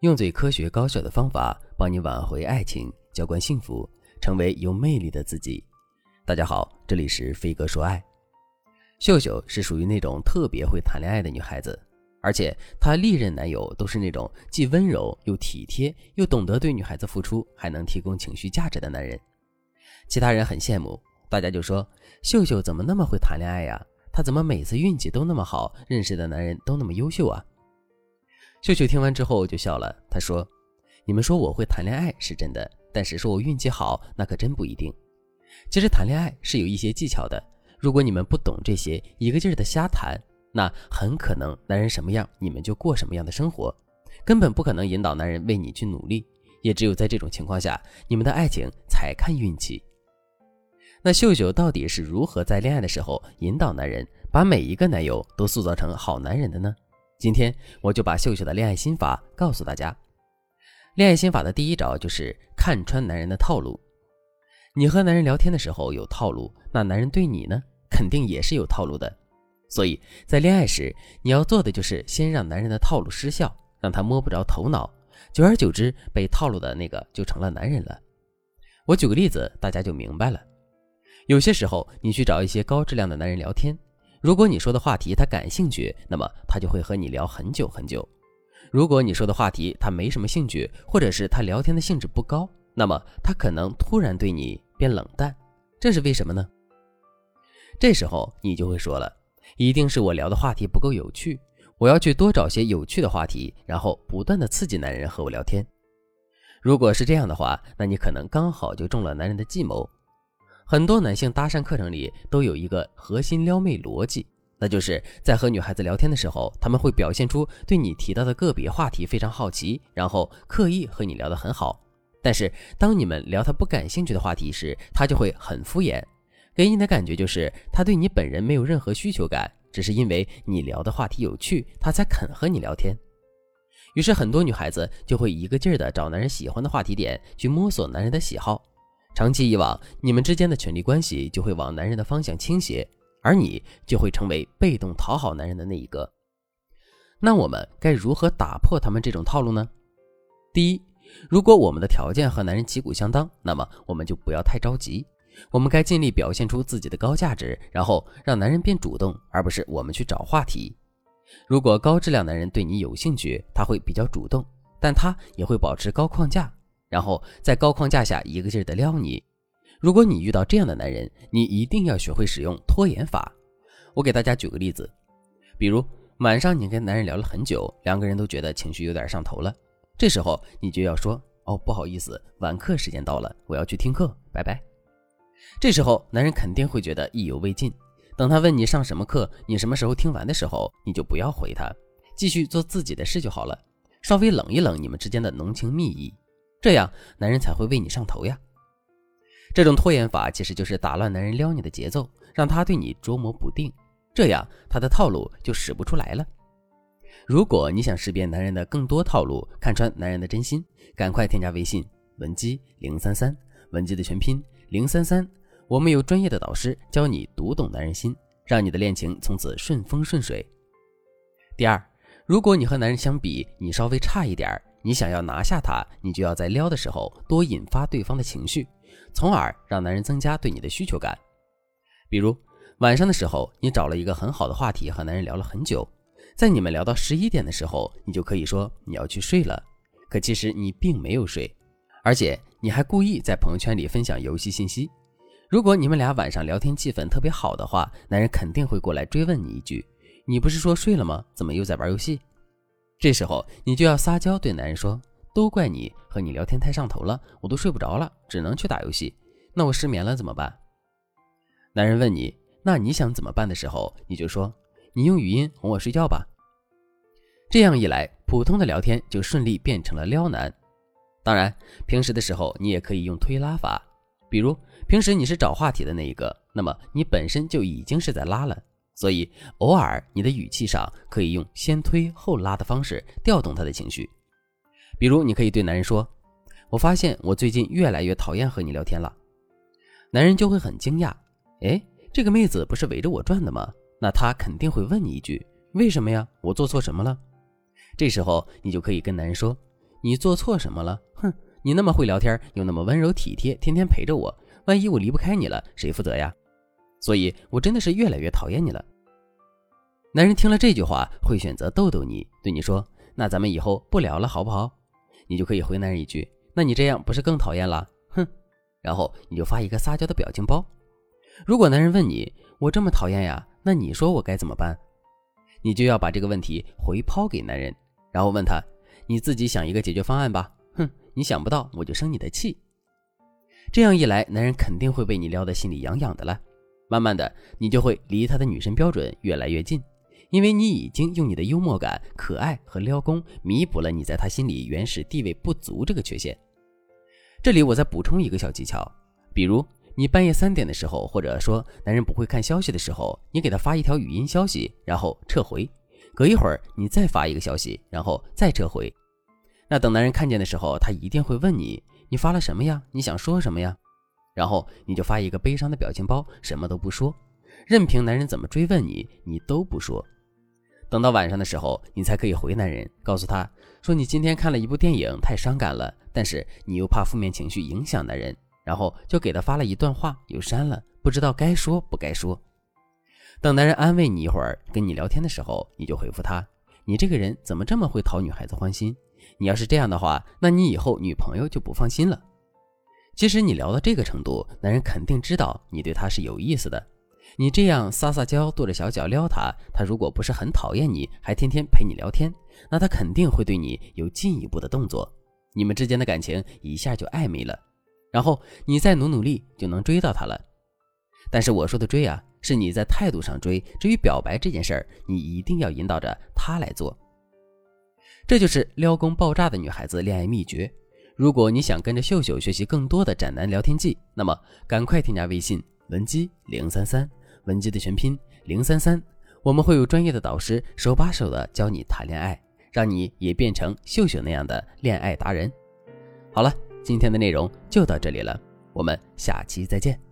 用最科学高效的方法帮你挽回爱情，浇灌幸福，成为有魅力的自己。大家好，这里是飞哥说爱。秀秀是属于那种特别会谈恋爱的女孩子，而且她历任男友都是那种既温柔又体贴，又懂得对女孩子付出，还能提供情绪价值的男人。其他人很羡慕，大家就说秀秀怎么那么会谈恋爱呀？她怎么每次运气都那么好，认识的男人都那么优秀啊？秀秀听完之后就笑了，她说：“你们说我会谈恋爱是真的，但是说我运气好，那可真不一定。其实谈恋爱是有一些技巧的，如果你们不懂这些，一个劲儿的瞎谈，那很可能男人什么样，你们就过什么样的生活，根本不可能引导男人为你去努力。也只有在这种情况下，你们的爱情才看运气。那秀秀到底是如何在恋爱的时候引导男人，把每一个男友都塑造成好男人的呢？”今天我就把秀秀的恋爱心法告诉大家。恋爱心法的第一招就是看穿男人的套路。你和男人聊天的时候有套路，那男人对你呢，肯定也是有套路的。所以在恋爱时，你要做的就是先让男人的套路失效，让他摸不着头脑。久而久之，被套路的那个就成了男人了。我举个例子，大家就明白了。有些时候，你去找一些高质量的男人聊天。如果你说的话题他感兴趣，那么他就会和你聊很久很久；如果你说的话题他没什么兴趣，或者是他聊天的兴致不高，那么他可能突然对你变冷淡。这是为什么呢？这时候你就会说了，一定是我聊的话题不够有趣，我要去多找些有趣的话题，然后不断的刺激男人和我聊天。如果是这样的话，那你可能刚好就中了男人的计谋。很多男性搭讪课程里都有一个核心撩妹逻辑，那就是在和女孩子聊天的时候，他们会表现出对你提到的个别话题非常好奇，然后刻意和你聊得很好。但是当你们聊他不感兴趣的话题时，他就会很敷衍，给你的感觉就是他对你本人没有任何需求感，只是因为你聊的话题有趣，他才肯和你聊天。于是很多女孩子就会一个劲儿的找男人喜欢的话题点去摸索男人的喜好。长期以往，你们之间的权力关系就会往男人的方向倾斜，而你就会成为被动讨好男人的那一个。那我们该如何打破他们这种套路呢？第一，如果我们的条件和男人旗鼓相当，那么我们就不要太着急，我们该尽力表现出自己的高价值，然后让男人变主动，而不是我们去找话题。如果高质量男人对你有兴趣，他会比较主动，但他也会保持高框架。然后在高框架下一个劲儿的撩你。如果你遇到这样的男人，你一定要学会使用拖延法。我给大家举个例子，比如晚上你跟男人聊了很久，两个人都觉得情绪有点上头了，这时候你就要说：“哦，不好意思，晚课时间到了，我要去听课，拜拜。”这时候男人肯定会觉得意犹未尽。等他问你上什么课，你什么时候听完的时候，你就不要回他，继续做自己的事就好了，稍微冷一冷你们之间的浓情蜜意。这样，男人才会为你上头呀。这种拖延法其实就是打乱男人撩你的节奏，让他对你捉摸不定，这样他的套路就使不出来了。如果你想识别男人的更多套路，看穿男人的真心，赶快添加微信文姬零三三，文姬的全拼零三三，我们有专业的导师教你读懂男人心，让你的恋情从此顺风顺水。第二，如果你和男人相比，你稍微差一点儿。你想要拿下他，你就要在撩的时候多引发对方的情绪，从而让男人增加对你的需求感。比如晚上的时候，你找了一个很好的话题和男人聊了很久，在你们聊到十一点的时候，你就可以说你要去睡了，可其实你并没有睡，而且你还故意在朋友圈里分享游戏信息。如果你们俩晚上聊天气氛特别好的话，男人肯定会过来追问你一句：“你不是说睡了吗？怎么又在玩游戏？”这时候你就要撒娇对男人说：“都怪你和你聊天太上头了，我都睡不着了，只能去打游戏。那我失眠了怎么办？”男人问你：“那你想怎么办？”的时候，你就说：“你用语音哄我睡觉吧。”这样一来，普通的聊天就顺利变成了撩男。当然，平时的时候你也可以用推拉法，比如平时你是找话题的那一个，那么你本身就已经是在拉了。所以，偶尔你的语气上可以用先推后拉的方式调动他的情绪。比如，你可以对男人说：“我发现我最近越来越讨厌和你聊天了。”男人就会很惊讶：“哎，这个妹子不是围着我转的吗？”那他肯定会问你一句：“为什么呀？我做错什么了？”这时候，你就可以跟男人说：“你做错什么了？哼，你那么会聊天，又那么温柔体贴，天天陪着我，万一我离不开你了，谁负责呀？所以，我真的是越来越讨厌你了。男人听了这句话，会选择逗逗你，对你说：“那咱们以后不聊了，好不好？”你就可以回男人一句：“那你这样不是更讨厌了？”哼，然后你就发一个撒娇的表情包。如果男人问你：“我这么讨厌呀？”那你说我该怎么办？你就要把这个问题回抛给男人，然后问他：“你自己想一个解决方案吧。”哼，你想不到我就生你的气。这样一来，男人肯定会被你撩得心里痒痒的了。慢慢的，你就会离他的女神标准越来越近，因为你已经用你的幽默感、可爱和撩功弥补了你在他心里原始地位不足这个缺陷。这里我再补充一个小技巧，比如。你半夜三点的时候，或者说男人不会看消息的时候，你给他发一条语音消息，然后撤回。隔一会儿，你再发一个消息，然后再撤回。那等男人看见的时候，他一定会问你：“你发了什么呀？你想说什么呀？”然后你就发一个悲伤的表情包，什么都不说，任凭男人怎么追问你，你都不说。等到晚上的时候，你才可以回男人，告诉他说：“你今天看了一部电影，太伤感了。”但是你又怕负面情绪影响男人。然后就给他发了一段话，又删了，不知道该说不该说。等男人安慰你一会儿，跟你聊天的时候，你就回复他：“你这个人怎么这么会讨女孩子欢心？你要是这样的话，那你以后女朋友就不放心了。”其实你聊到这个程度，男人肯定知道你对他是有意思的。你这样撒撒娇，跺着小脚撩他，他如果不是很讨厌你，还天天陪你聊天，那他肯定会对你有进一步的动作，你们之间的感情一下就暧昧了。然后你再努努力就能追到她了，但是我说的追啊，是你在态度上追。至于表白这件事儿，你一定要引导着她来做。这就是撩功爆炸的女孩子恋爱秘诀。如果你想跟着秀秀学习更多的斩男聊天记，那么赶快添加微信文姬零三三，文姬的全拼零三三，我们会有专业的导师手把手的教你谈恋爱，让你也变成秀秀那样的恋爱达人。好了。今天的内容就到这里了，我们下期再见。